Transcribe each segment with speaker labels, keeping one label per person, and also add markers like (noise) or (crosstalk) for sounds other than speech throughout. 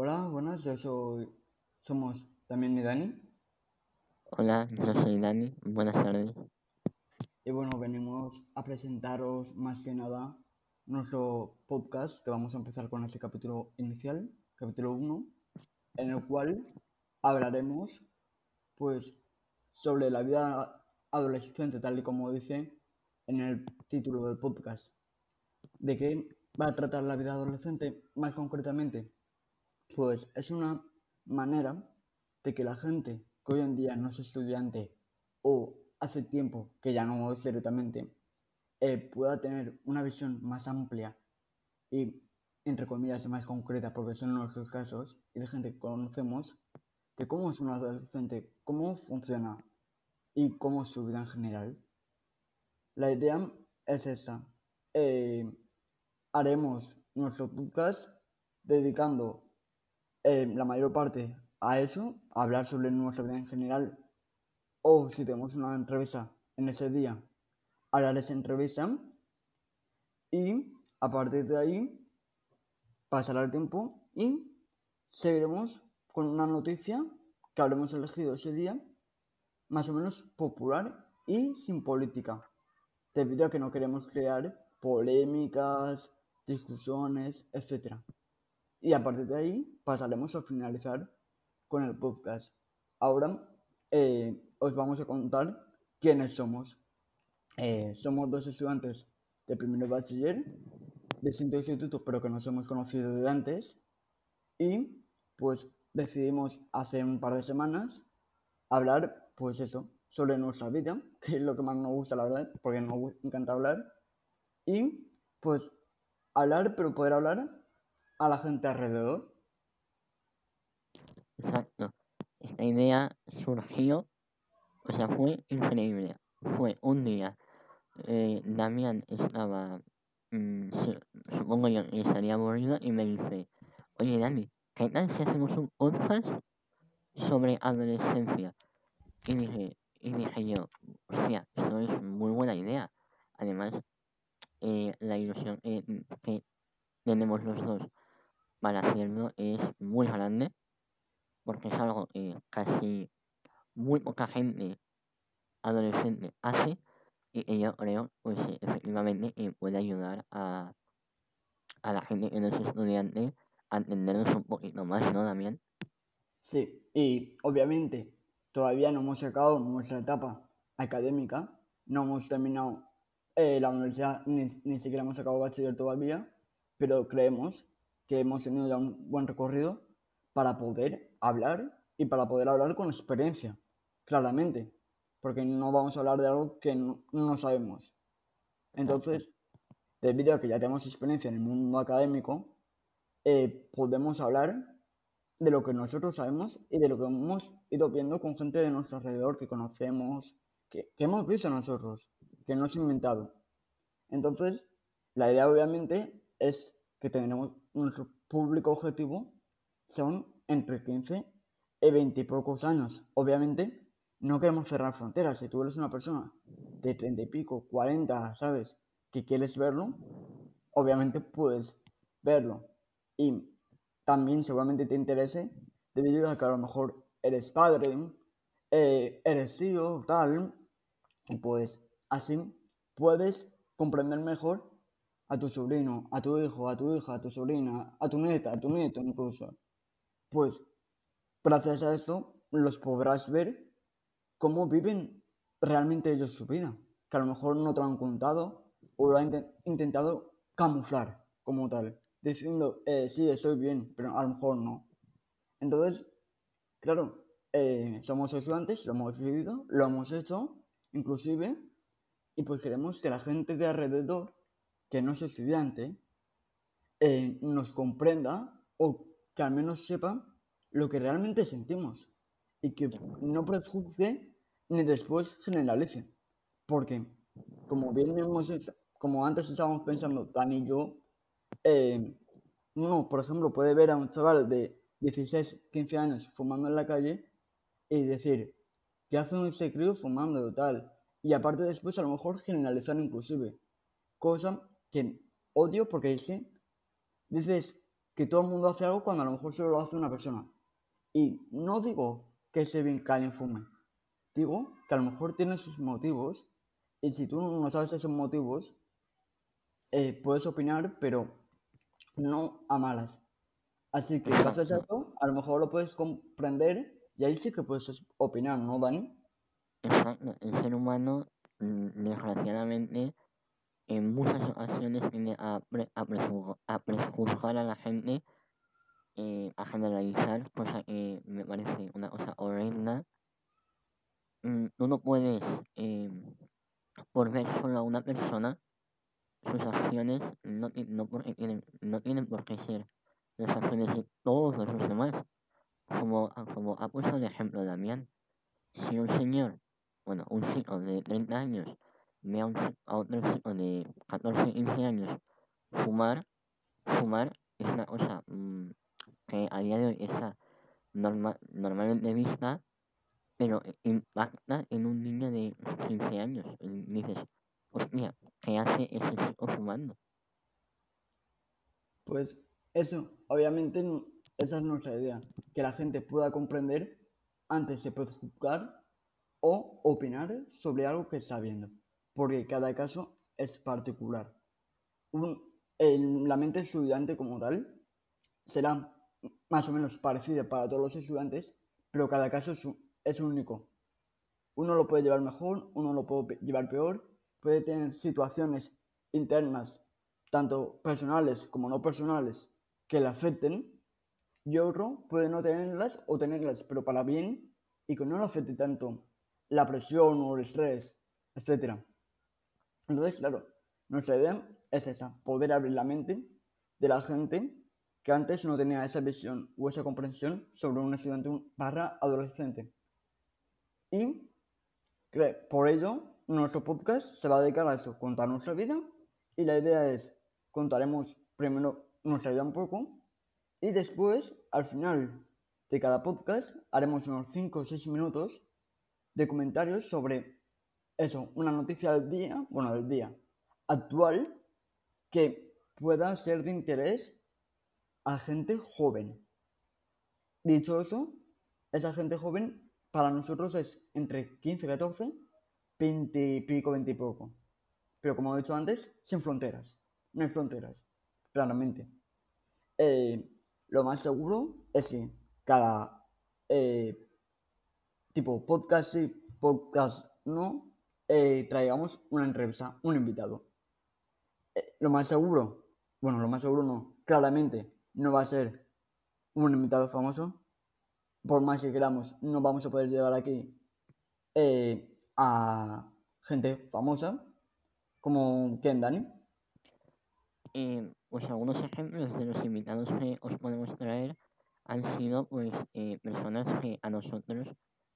Speaker 1: Hola, buenas, yo soy, somos también y Dani.
Speaker 2: Hola, yo soy Dani, buenas tardes.
Speaker 1: Y bueno, venimos a presentaros más que nada nuestro podcast, que vamos a empezar con este capítulo inicial, capítulo 1, en el cual hablaremos pues sobre la vida adolescente, tal y como dice en el título del podcast. ¿De qué va a tratar la vida adolescente más concretamente? Pues es una manera de que la gente que hoy en día no es estudiante o hace tiempo que ya no es directamente, eh, pueda tener una visión más amplia y, entre comillas, más concreta, porque son nuestros casos y de gente que conocemos, de cómo es un adolescente, cómo funciona y cómo es su vida en general. La idea es esta. Eh, haremos nuestro podcast dedicando eh, la mayor parte a eso, hablar sobre nuestra vida en general, o si tenemos una entrevista en ese día, hablar esa entrevista, y a partir de ahí pasará el tiempo y seguiremos con una noticia que habremos elegido ese día, más o menos popular y sin política, debido a que no queremos crear polémicas, discusiones, etc. Y a partir de ahí pasaremos a finalizar con el podcast. Ahora eh, os vamos a contar quiénes somos. Eh, somos dos estudiantes de primer bachiller de distinto instituto, pero que nos hemos conocido de antes. Y pues decidimos hace un par de semanas hablar, pues eso, sobre nuestra vida, (laughs) que es lo que más nos gusta, la verdad, porque nos encanta hablar. Y pues hablar, pero poder hablar a la gente alrededor.
Speaker 2: Exacto. Esta idea surgió, o sea, fue increíble. Fue un día, eh, Damián estaba, mm, supongo yo, estaría aburrido y me dice, oye Dani, ¿qué tal si hacemos un podcast sobre adolescencia? Y dije, y dije yo, hostia, esto es muy buena idea. Además, eh, la ilusión eh, que tenemos los dos para hacerlo es muy grande, porque es algo que casi muy poca gente adolescente hace, y yo creo, pues efectivamente, puede ayudar a, a la gente que no es estudiante a entendernos un poquito más, ¿no, Damián?
Speaker 1: Sí, y obviamente todavía no hemos sacado nuestra etapa académica, no hemos terminado eh, la universidad, ni, ni siquiera hemos sacado bachiller todavía, pero creemos que hemos tenido ya un buen recorrido para poder hablar y para poder hablar con experiencia, claramente, porque no vamos a hablar de algo que no, sabemos. Entonces, debido a que ya tenemos experiencia en el mundo académico, eh, podemos hablar de lo que nosotros sabemos y de lo que hemos ido viendo con gente de nuestro alrededor que conocemos, que, que hemos visto nosotros, que no es inventado. Entonces, la idea obviamente es que tenemos nuestro público objetivo son entre 15 y 20 y pocos años. Obviamente, no queremos cerrar fronteras. Si tú eres una persona de 30 y pico, 40, ¿sabes? Que quieres verlo, obviamente puedes verlo. Y también seguramente te interese debido a que a lo mejor eres padre, eh, eres tío, tal. Y pues así puedes comprender mejor a tu sobrino, a tu hijo, a tu hija, a tu sobrina, a tu nieta, a tu nieto incluso, pues gracias a esto los podrás ver cómo viven realmente ellos su vida, que a lo mejor no te lo han contado o lo han intentado camuflar como tal, diciendo, eh, sí, estoy bien, pero a lo mejor no. Entonces, claro, eh, somos estudiantes, lo hemos vivido, lo hemos hecho, inclusive, y pues queremos que la gente de alrededor que no es estudiante eh, nos comprenda o que al menos sepa lo que realmente sentimos y que no prejuzgue ni después generalice. Porque, como bien hemos como antes estábamos pensando, Dani y yo, eh, uno, por ejemplo, puede ver a un chaval de 16, 15 años fumando en la calle y decir, ¿qué hace un ese crío fumando tal? Y aparte después a lo mejor generalizar inclusive. Cosa que odio porque dice, dices que todo el mundo hace algo cuando a lo mejor solo lo hace una persona. Y no digo que se que alguien fume. Digo que a lo mejor tiene sus motivos y si tú no sabes esos motivos, eh, puedes opinar, pero no a malas. Así que gracias a eso, a lo mejor lo puedes comprender y ahí sí que puedes opinar, ¿no, Dani?
Speaker 2: Exacto. El ser humano, mm, desgraciadamente, en muchas ocasiones tiende a, a, prejuzgar a la gente, eh, a generalizar, cosa que me parece una cosa horrenda. Mm, tú no puedes, eh, por ver solo a una persona, sus acciones no, no, tienen, no tienen por qué ser las acciones de todos los demás. Como, como ha puesto el ejemplo Damián, si un señor, bueno, un chico de 30 años ve a, un, a otro chico de 14, 15 años fumar, fumar es una cosa mmm, que a día de hoy está norma, normalmente vista, pero impacta en un niño de 15 años. Y dices, hostia, ¿qué hace ese chico fumando?
Speaker 1: Pues eso, obviamente esa es nuestra idea, que la gente pueda comprender antes de juzgar o opinar sobre algo que está viendo, porque cada caso es particular. la mente estudiante como tal será más o menos parecida para todos los estudiantes, pero cada caso es, es único. Uno lo puede llevar mejor, uno lo puede llevar peor, puede tener situaciones internas, tanto personales como no personales, que le afecten, y otro puede no tenerlas o tenerlas, pero para bien, y que no le afecte tanto la presión o el estrés, etc. Entonces, claro, nuestra idea es esa, poder abrir la mente de la gente que antes no tenía esa visión o esa comprensión sobre un estudiante barra adolescente. Y por ello, nuestro podcast se va a dedicar a esto, contar nuestra vida. Y la idea es, contaremos primero nuestra vida un poco. Y después, al final de cada podcast, haremos unos 5 o 6 minutos de comentarios sobre eso, una noticia del día, bueno, del día actual, que pueda ser de interés a gente joven. Dicho eso, esa gente joven para nosotros es entre 15 y 14 20 y pico, 20 y poco. Pero como he dicho antes, sin fronteras. No hay fronteras, claramente. Eh, lo más seguro es que cada eh, tipo podcast y podcast no, eh, traigamos una entrevista, un invitado. lo más seguro, bueno, lo más seguro no, claramente no va a ser un invitado famoso. Por más que queramos, no vamos a poder llevar aquí a gente famosa, como Ken Dani?
Speaker 2: Eh, pues algunos ejemplos de los invitados que os podemos traer han sido pues eh, personas que a nosotros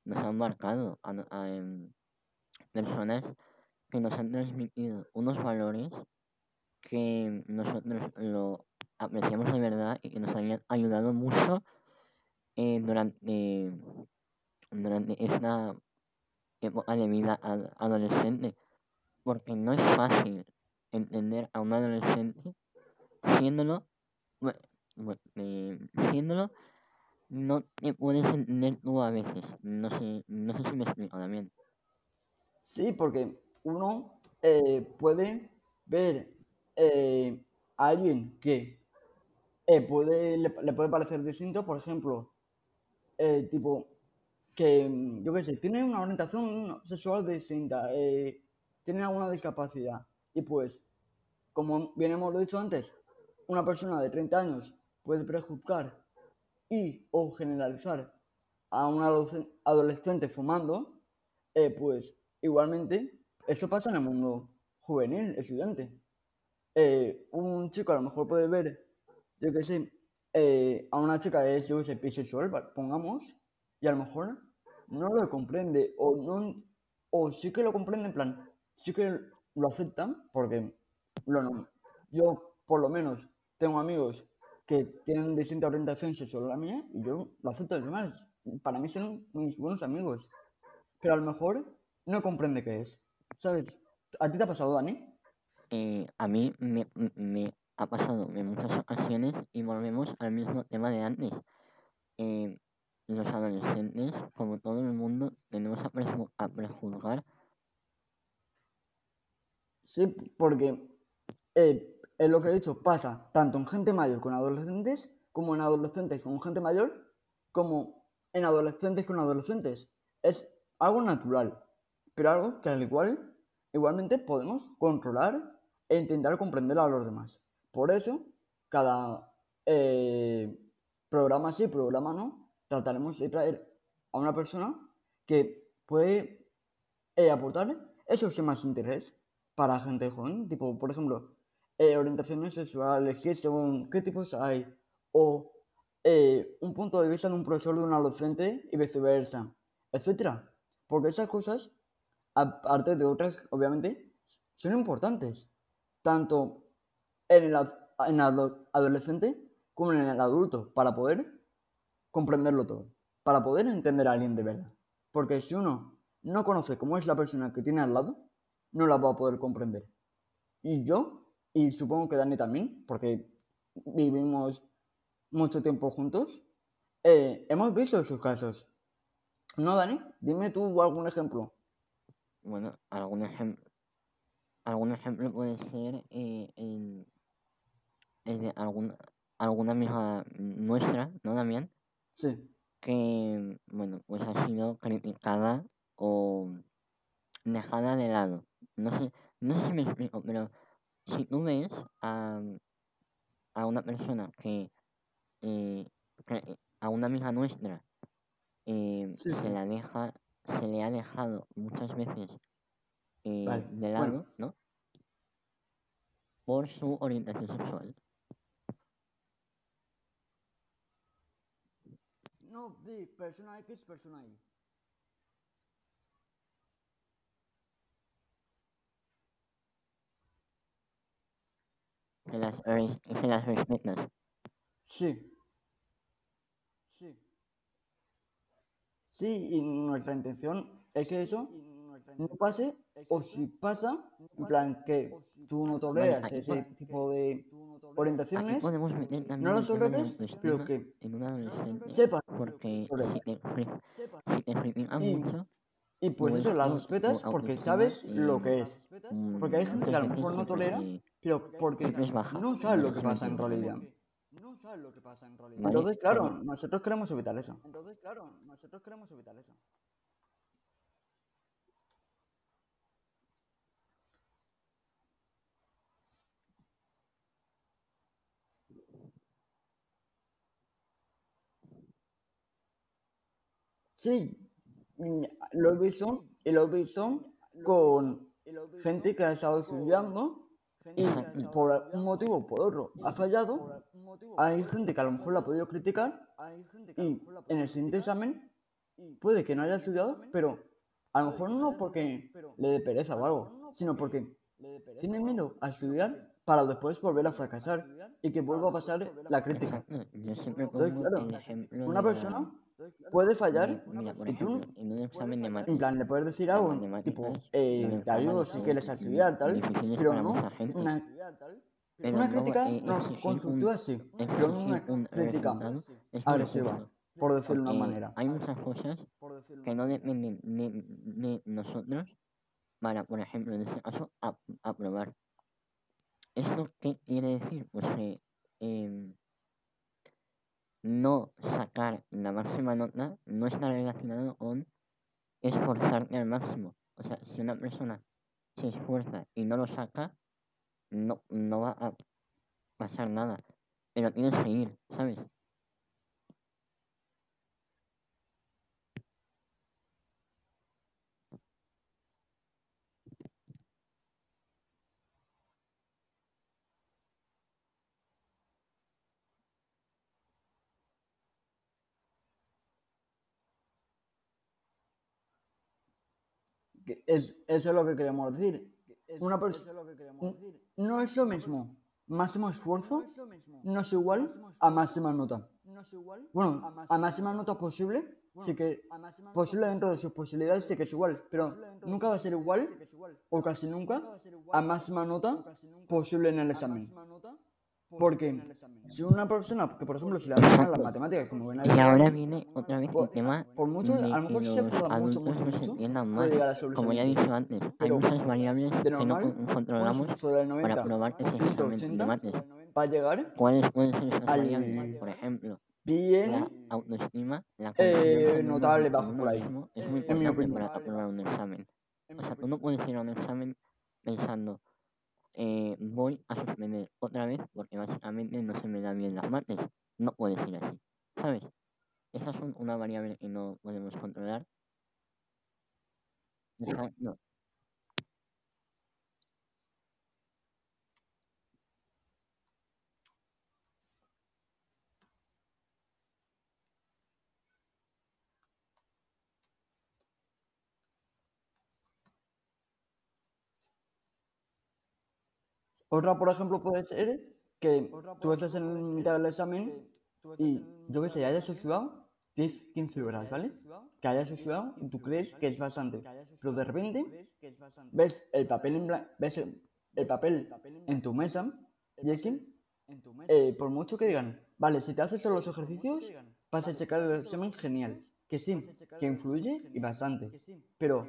Speaker 2: nos han marcado, a, em, personas que nos han transmitido unos valores que nosotros lo apreciamos de verdad y que nos han ayudado mucho eh, durante, durante esta época de vida adolescente, porque no es fácil entender a un adolescente siéndolo, eh, siéndolo, no te puedes entender tú a veces. No sé, no sé si me explico también.
Speaker 1: Sí, porque uno eh, puede ver eh, a alguien que puede, le, puede parecer distinto, por ejemplo, tipo, que, yo qué sé, tienen una orientación sexual distinta, eh, tienen alguna discapacidad. Y pues, como bien hemos dicho antes, una persona de 30 años puede prejuzgar y o generalizar a un adolescente fumando, eh, pues igualmente eso pasa en el mundo juvenil, estudiante. Eh, un chico a lo mejor puede ver, yo qué sé, a una chica de, sé, bisexual, pongamos, y a lo mejor no lo comprende o no o sí que lo comprende en plan sí que lo aceptan porque lo yo por lo menos tengo amigos que tienen distinta orientación sexual a la mía y yo lo acepto además para mí son mis buenos amigos pero a lo mejor no comprende qué es sabes a ti te ha pasado Dani
Speaker 2: eh, a mí me, ha pasado en muchas ocasiones y volvemos al mismo tema de antes. Eh, los adolescentes, como todo el mundo, tenemos a, a prejuzgar.
Speaker 1: Sí, porque eh, es lo que he dicho, pasa tanto en gente mayor con adolescentes, como en adolescentes con gente mayor, como en adolescentes con adolescentes. Es algo natural, pero algo que al igual, igualmente podemos controlar e intentar comprender a los demás. Por eso, cada eh, programa sí, programa no, trataremos de traer a una persona que puede eh, aportar esos temas de interés para gente joven, tipo, por ejemplo, eh, orientaciones sexuales, qué son, qué tipos hay, o eh, un punto de vista de un profesor de un adolescente y viceversa, etcétera. Porque esas cosas, aparte de otras, obviamente, son importantes, tanto en el, ad- en el ado- adolescente como en el adulto, para poder comprenderlo todo, para poder entender a alguien de verdad. Porque si uno no conoce cómo es la persona que tiene al lado, no la va a poder comprender. Y yo, y supongo que Dani también, porque vivimos mucho tiempo juntos, eh, hemos visto esos casos. ¿No, Dani? Dime tú algún ejemplo.
Speaker 2: Bueno, algún ejemplo, algún ejemplo puede ser eh, el, el de algún, alguna amiga nuestra, ¿no, Damián?
Speaker 1: Sí,
Speaker 2: Que, bueno, pues ha sido criticada o dejada de lado. No sé, no sé si me explico, pero si tú ves a, a una persona que, eh, a una amiga nuestra, eh,
Speaker 1: Sí,
Speaker 2: se la deja, se le ha dejado muchas veces eh,
Speaker 1: Vale,
Speaker 2: de
Speaker 1: bueno.
Speaker 2: lado, ¿no? Por su orientación sexual.
Speaker 1: No, di persona X, persona Y.
Speaker 2: Se las, se las respetas.
Speaker 1: Sí. Sí, y nuestra intención es que eso no pase, o si pasa, en plan que tú no toleras ese
Speaker 2: po-
Speaker 1: tipo de orientaciones, no
Speaker 2: de
Speaker 1: toleres, pero que sepas
Speaker 2: porque si te, si te mucho,
Speaker 1: Y pues eso, la
Speaker 2: tu-
Speaker 1: respetas porque sabes lo que es. Porque hay gente que a lo mejor no tolera, pero porque no sabe lo que pasa en realidad. Lo que pasa en realidad. Entonces, claro, nosotros queremos evitar eso. Entonces, claro, nosotros queremos evitar eso. Sí, lo he visto y lo he visto con gente que ha estado estudiando y por un motivo o por otro ha fallado. Hay gente que a lo mejor la ha podido criticar y en el siguiente examen puede que no haya estudiado, pero a lo mejor no porque le dé pereza o algo, sino porque tiene miedo a estudiar para después volver a fracasar y que vuelva a pasar la crítica. Entonces, claro, Una persona puede fallar
Speaker 2: Mira, por
Speaker 1: tú
Speaker 2: en un examen de
Speaker 1: en plan, le puedes decir algo, tipo, eh, te ayudo si quieres estudiar, tal, pero no una,
Speaker 2: pero
Speaker 1: una
Speaker 2: luego
Speaker 1: crítica no constructiva sí, pero no una
Speaker 2: un
Speaker 1: crítica agresiva, por decirlo de una manera.
Speaker 2: Hay muchas cosas que no dependen de, de nosotros para, por ejemplo, en este caso, ap- aprobar. ¿Esto qué quiere decir? Pues que em, no sacar la máxima nota no está relacionado con esforzarte al máximo. O sea, si una persona se esfuerza y no lo saca, no, no va a pasar nada. Pero tienes que ir, ¿sabes?
Speaker 1: Es, eso es lo que queremos decir. Una persona no es lo mismo. Máximo esfuerzo no es igual a máxima nota. Bueno, a máxima nota posible, sí que posible dentro de sus posibilidades sí que es igual, pero nunca va a ser igual, o casi nunca, a máxima nota posible en el examen. Porque si una persona que, por ejemplo, si la persona las matemáticas como buena
Speaker 2: Y ahora viene otra vez el tema
Speaker 1: por mucho, a lo
Speaker 2: que
Speaker 1: mejor si se mucho, mucho,
Speaker 2: no se
Speaker 1: mucho,
Speaker 2: Como ya he dicho antes, hay muchas variables que no controlamos para
Speaker 1: 90
Speaker 2: probar
Speaker 1: o
Speaker 2: ese examen de
Speaker 1: 180
Speaker 2: mates.
Speaker 1: va a llegar
Speaker 2: ¿Cuáles pueden ser esas variables? Por ejemplo, la
Speaker 1: bien
Speaker 2: autoestima, la
Speaker 1: eh, notable bajo por ahí.
Speaker 2: es muy importante para aprobar un examen. O sea, tú no puedes ir a un examen pensando, eh, voy a suspender otra vez porque básicamente no se me da bien las mates. No puedes ir así, ¿sabes? Esas son una variable que no podemos controlar. Esa- no.
Speaker 1: Otra, por ejemplo, puede ser que tú estés en mitad del examen y, yo qué sé, hayas estudiado 10, 15 horas, ¿vale? Que hayas estudiado y tú crees que es bastante. Pero de repente ves el papel en, blan- ves el, el papel en tu mesa y es que, eh, por mucho que digan, vale, si te haces todos los ejercicios, vas a sacar el examen genial. Que sí, que influye y bastante. Pero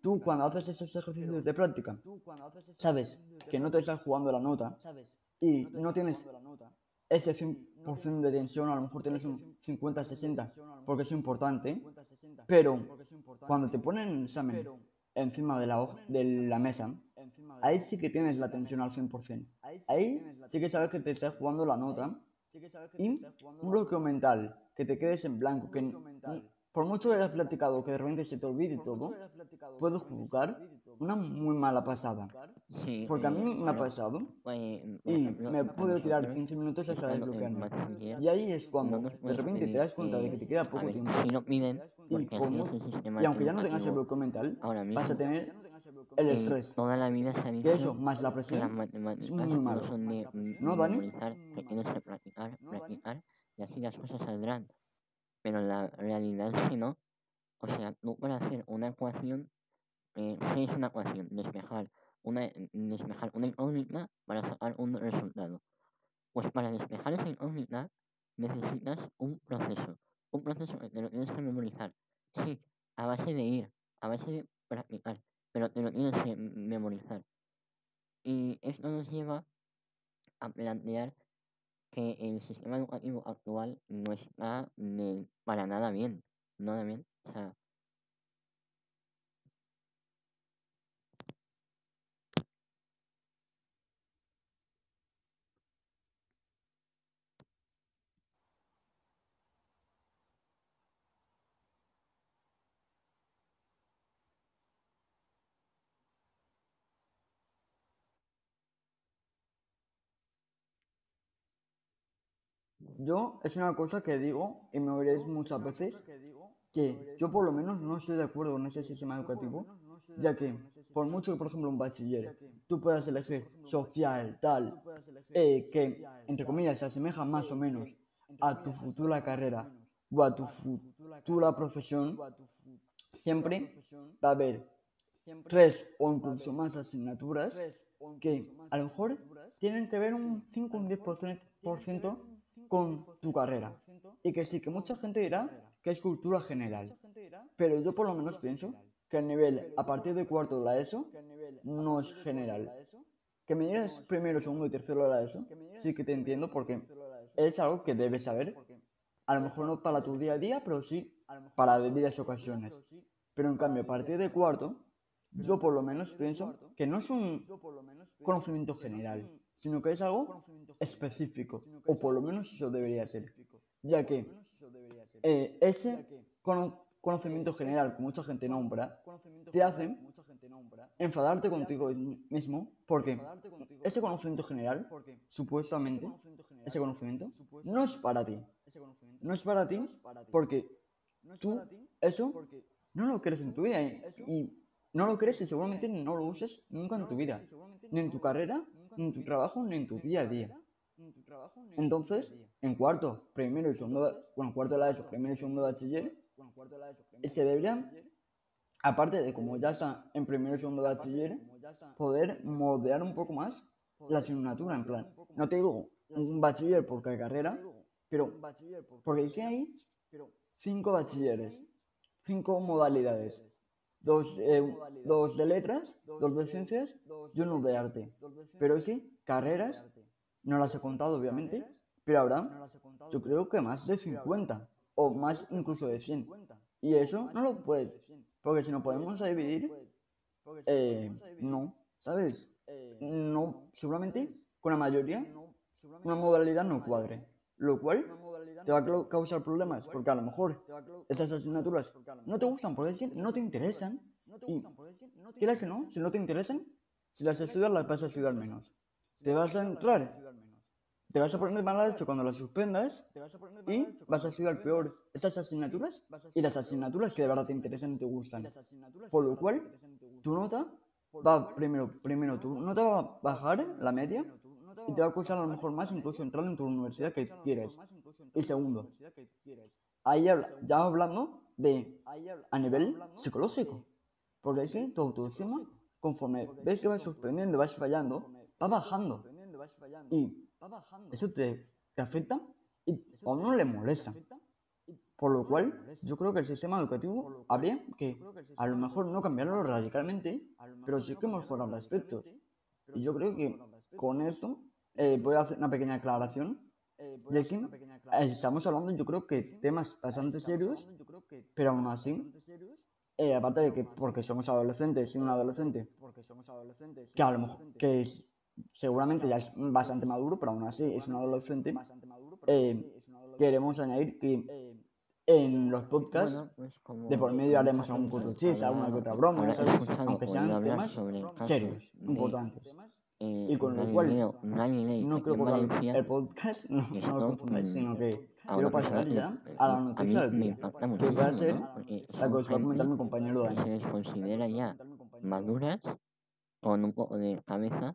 Speaker 1: tú cuando haces esos ejercicios de práctica, sabes que no te estás jugando la nota y no tienes ese 100% de tensión, a lo mejor tienes un 50-60 porque es importante, pero cuando te ponen el examen encima de la, hoja- de la mesa, ahí sí que tienes la tensión al 100%. Ahí sí que sabes que te estás jugando la nota y un bloqueo mental, que te quedes en blanco, que por mucho que hayas platicado, que de repente se te olvide todo, puede jugar una muy mala pasada.
Speaker 2: Sí,
Speaker 1: Porque a mí
Speaker 2: eh,
Speaker 1: me ha pasado
Speaker 2: por
Speaker 1: y
Speaker 2: ejemplo,
Speaker 1: me puedo tirar
Speaker 2: nosotros,
Speaker 1: 15 minutos hasta desbloquearme. Y ahí es cuando de repente te das cuenta de que te queda poco
Speaker 2: ver,
Speaker 1: tiempo.
Speaker 2: si no
Speaker 1: Y,
Speaker 2: es sistema
Speaker 1: y aunque ya no tengas el bloqueo mental,
Speaker 2: ahora mismo,
Speaker 1: vas a tener el
Speaker 2: eh,
Speaker 1: estrés.
Speaker 2: toda la vida
Speaker 1: Que eso, más la
Speaker 2: que las
Speaker 1: presión,
Speaker 2: matemáticas
Speaker 1: muy malo.
Speaker 2: de
Speaker 1: ¿No, Dani?
Speaker 2: que practicar, practicar, y así las cosas saldrán. Pero la realidad es que no. O sea, tú para hacer una ecuación, eh, (laughs) ¿qué es una ecuación? Despejar una, despejar una incógnita para sacar un resultado. Pues para despejar esa incógnita necesitas un proceso. Un proceso que te lo tienes que memorizar. Sí, a base de ir, a base de practicar, pero te lo tienes que memorizar. Y esto nos lleva a plantear que el sistema educativo actual no está para nada bien. Nada bien. O sea,
Speaker 1: Yo es una cosa que digo y me oiréis muchas veces que yo por lo menos no estoy de acuerdo con ese sistema educativo, ya que por mucho que por ejemplo un bachiller tú puedas elegir social, tal, eh, que entre comillas se asemeja más o menos a tu futura carrera o a tu futura profesión, siempre va a haber tres o incluso más asignaturas que a lo mejor tienen que ver un 5 o un 10% con tu carrera. Y que sí, que mucha gente dirá que es cultura general. Pero yo por lo menos pienso que el nivel a partir de cuarto de la ESO no es general. Que me digas primero, segundo y tercero de la ESO, sí que te entiendo porque es algo que debes saber. A lo mejor no para tu día a día, pero sí para debidas ocasiones. Pero en cambio, a partir de cuarto, yo por lo menos pienso que no es un conocimiento general, sino que es algo específico, o por lo menos eso debería ser, ya que eh, ese cono- conocimiento general que mucha gente nombra te hace enfadarte contigo mismo porque ese conocimiento general, supuestamente, ese conocimiento, no es para ti. No es para ti porque tú eso no lo crees en tu vida y, y no lo crees y seguramente no lo uses nunca en tu vida, ni en tu carrera, ni en tu trabajo, ni en tu día a día. Entonces, en cuarto, primero y segundo, bueno, cuarto de la ESO, primero y segundo de bachiller, se deberían, aparte de como ya está en primero y segundo de bachiller, poder moldear un poco más la asignatura, en plan, no te digo un bachiller por cada carrera, pero porque dice ahí cinco bachilleres, cinco modalidades, dos, eh, dos de letras, dos de ciencias y uno de arte. Pero sí, carreras, no las he contado obviamente, pero habrá, yo creo que más de 50 o más incluso de 100. Y eso no lo puedes, porque si no podemos dividir, eh, no, ¿sabes? No, seguramente con la mayoría una modalidad no cuadre, lo cual te va a causar problemas, porque a lo mejor esas asignaturas no te gustan, porque no te interesan, y quieras que no, si no te interesan, si las estudias las vas a estudiar menos. Te vas a entrar, te vas a poner mal hecho cuando las suspendas y vas a estudiar peor esas asignaturas y las asignaturas que de verdad te interesan y te gustan. Por lo cual, tu nota va primero, primero tu nota va a bajar la media y te va a costar a lo mejor más incluso entrar en tu universidad que quieres. Y segundo, ahí ya hablando de a nivel psicológico. Porque si tu autoestima, conforme ves que vas suspendiendo, vas fallando, va bajando. Y eso te, te afecta y a uno le molesta. Por lo cual, yo creo que el sistema educativo habría que a lo mejor no cambiarlo radicalmente, pero sí que mejorar aspectos. Y yo creo que con eso eh, voy a hacer una pequeña aclaración. Eh, estamos hablando, yo creo que temas bastante serios, pero aún así, eh, aparte de que porque somos adolescentes y un adolescente, que a lo mejor que seguramente ya es bastante maduro, pero aún así es un adolescente, queremos añadir que en los podcasts
Speaker 2: pues
Speaker 1: de por medio haremos algún curso chiste, alguna que otra broma, ¿sabes? aunque sean temas serios, importantes. Y con lo cual, no quiero cortar el podcast, no, no lo sino que quiero pasar ya a la noticia del día, que va a ser la que os va a comentar mi compañero
Speaker 2: Se
Speaker 1: Dani.
Speaker 2: les considera ya maduras, con un poco de cabeza,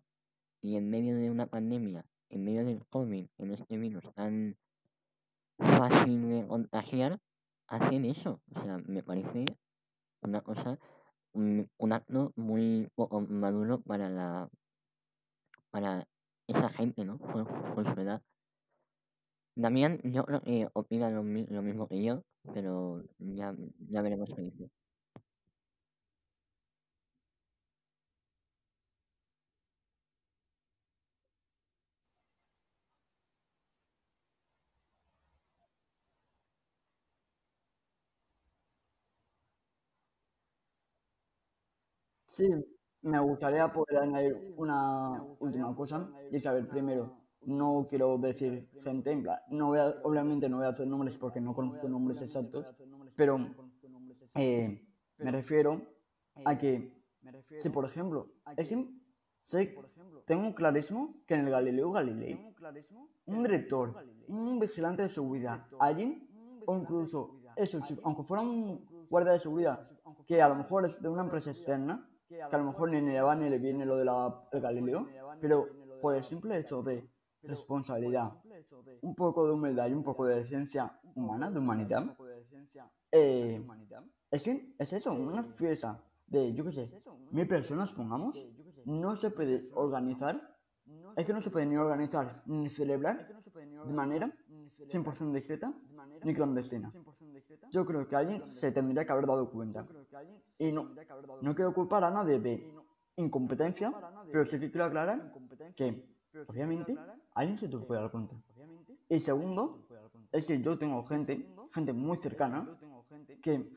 Speaker 2: y en medio de una pandemia, en medio del COVID, en este virus tan fácil de contagiar, hacen eso. O sea, me parece una cosa, un, un acto muy poco maduro para la para esa gente, ¿no? Con su edad. Damián, yo creo que opina lo, lo mismo que yo, pero ya, ya veremos qué dice.
Speaker 1: Sí, me gustaría poder añadir una última cosa, y saber primero, no quiero decir gente, en plan, no voy a, obviamente no voy a hacer nombres porque no conozco nombres exactos, pero eh, me refiero a que si por ejemplo, es sé, tengo clarísimo que en el Galileo Galilei, un director, un vigilante de seguridad, allí, o incluso eso, si- aunque fuera un guardia de seguridad, que a lo mejor es de una empresa externa, que a lo mejor ni le va ni le viene lo del Galileo, pero por el simple hecho de responsabilidad, un poco de humildad y un poco de decencia humana, de humanidad, eh, es, es eso, una fiesta de, yo qué sé, mil personas, pongamos, no se puede organizar, es que no se puede ni organizar ni celebrar de manera 100% discreta ni clandestina. Yo creo que alguien se tendría que haber dado cuenta. Y no, no quiero culpar a nadie de incompetencia, pero sí que quiero aclarar que, obviamente, alguien se te puede dar cuenta. Y segundo, es que yo tengo gente, gente muy cercana, que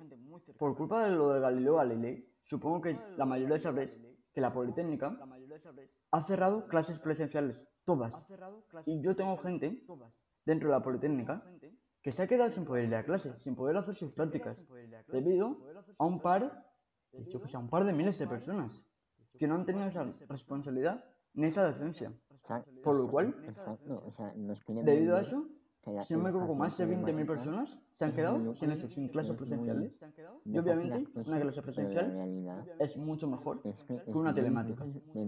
Speaker 1: por culpa de lo de Galileo Galilei, supongo que la mayoría sabréis que la Politécnica ha cerrado clases presenciales, todas. Y yo tengo gente dentro de la Politécnica que se ha quedado sin poder ir a clase, sin poder hacer sus prácticas, debido a un par, yo que sé, a un par de miles de personas que no han tenido esa responsabilidad ni esa decencia. Por lo cual,
Speaker 2: sea,
Speaker 1: Debido a eso, si no me equivoco, más de 20.000
Speaker 2: telemática
Speaker 1: personas se han quedado sin eso, sin clases presenciales. Y obviamente, una clase presencial es mucho mejor
Speaker 2: que
Speaker 1: una telemática.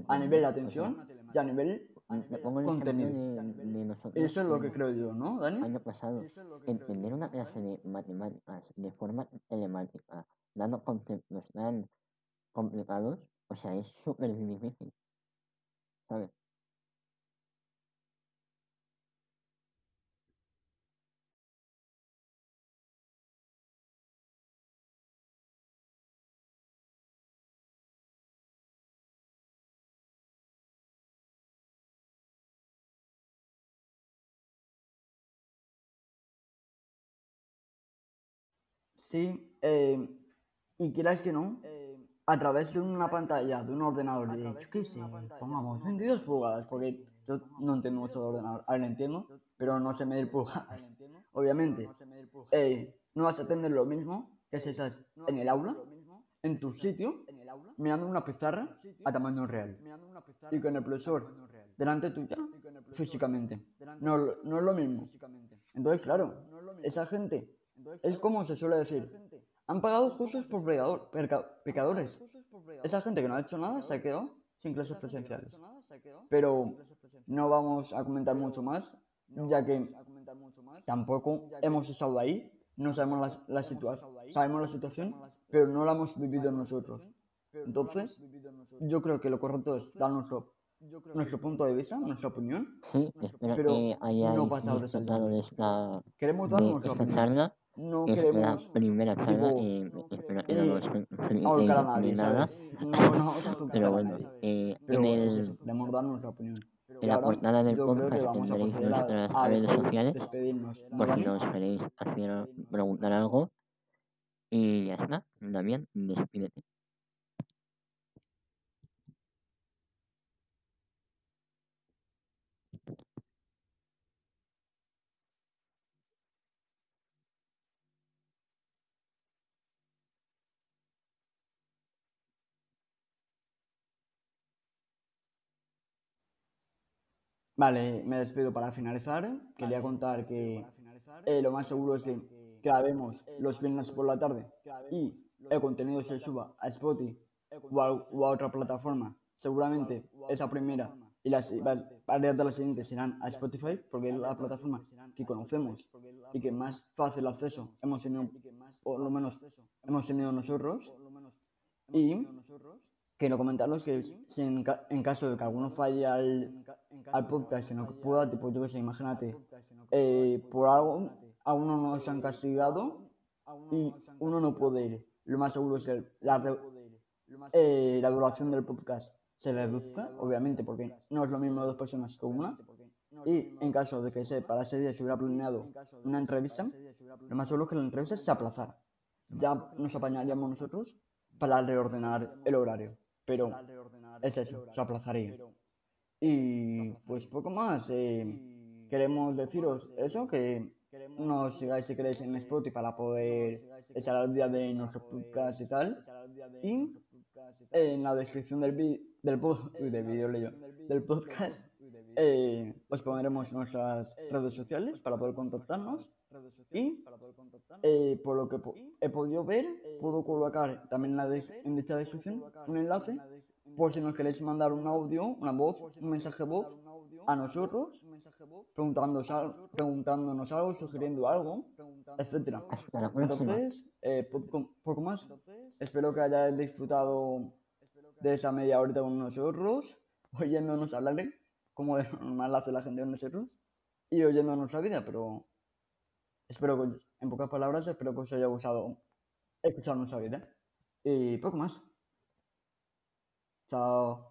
Speaker 1: A nivel de
Speaker 2: sea,
Speaker 1: atención y a nivel
Speaker 2: me pongo el
Speaker 1: contenido.
Speaker 2: de, de nosotros
Speaker 1: Eso es lo que creo yo, ¿no, Dani?
Speaker 2: año pasado. Entender una clase de matemáticas de forma telemática, dando conceptos tan complicados, o sea, es súper difícil, ¿sabes?
Speaker 1: Sí, eh, y quieras que no, a través de una pantalla, de un ordenador de, yo qué sé, pongamos 22 pulgadas, porque yo no entiendo mucho de ordenador, ahora lo entiendo, pero no sé medir pulgadas. Obviamente, eh, no vas a tener lo mismo que si estás en el aula, en tu sitio, mirando una pizarra a tamaño real y con el profesor delante tuya físicamente. No, no es lo mismo. Entonces, claro, esa gente es como se suele decir. Han pagado justos por pecador- perca- pecadores. Esa gente que no ha hecho nada se ha quedado sin clases presenciales. Pero no vamos a comentar mucho más, ya que tampoco hemos estado ahí, no sabemos la, la situación, sabemos la situación, pero no la hemos vivido nosotros. Entonces, yo creo que lo correcto es dar nuestro, nuestro punto de vista, nuestra opinión.
Speaker 2: Sí, espero
Speaker 1: Pero
Speaker 2: que
Speaker 1: no pasar de
Speaker 2: esta,
Speaker 1: Queremos dar nuestra opinión. No
Speaker 2: es la primera charla y no Pero bueno, eh,
Speaker 1: Pero
Speaker 2: en,
Speaker 1: bueno, es
Speaker 2: el,
Speaker 1: eso, queremos dar nuestra opinión. Y
Speaker 2: en la portada del podcast tendréis nuestras redes sociales
Speaker 1: despedirnos. ¿no,
Speaker 2: por si nos queréis hacer preguntar algo. Y ya está, Damián, despídete.
Speaker 1: Vale, me despido para finalizar. Quería contar que eh, lo más seguro es que grabemos los viernes por la tarde y el contenido se suba a Spotify o a, o a otra plataforma. Seguramente esa primera y las va- varias de las siguientes serán a Spotify porque es la plataforma que conocemos y que más fácil acceso hemos tenido, por lo menos hemos tenido nosotros. Y quiero comentaros que si en, ca- en caso de que alguno falle al, podcast en lo que pueda, tipo yo que sé, imagínate, eh, por algo a uno nos han castigado y uno no puede ir. Lo más seguro es que la, eh, la duración del podcast se reduzca, obviamente, porque no es lo mismo dos personas que una. Y en caso de que se, para ese día se hubiera planeado una entrevista, lo más seguro es que la entrevista se aplazara. Ya nos apañaríamos nosotros para reordenar el horario. Pero es eso, se aplazaría. Y pues poco más. eh, queremos deciros eso, que nos sigáis si queréis en Spotify para poder echar al día de nuestros podcasts y tal. Y en la descripción del, vi- del, pod- uy, del vídeo, leyo, del podcast eh, os pondremos nuestras redes sociales para poder contactarnos. Y eh, por lo que po- he podido ver, puedo colocar también en, la des- en dicha descripción un enlace por si nos queréis mandar un audio, una voz, un mensaje voz a nosotros, preguntándonos algo, preguntándonos algo, sugiriendo algo, etcétera.
Speaker 2: La.
Speaker 1: Entonces, eh, poco, poco más. Espero que hayáis disfrutado de esa media horita con nosotros, (laughs) oyéndonos hablar, como de normal hace la gente con nosotros, y oyendo nuestra vida, pero espero que, en pocas palabras, espero que os haya gustado escuchar nuestra vida. Y poco más. Chao.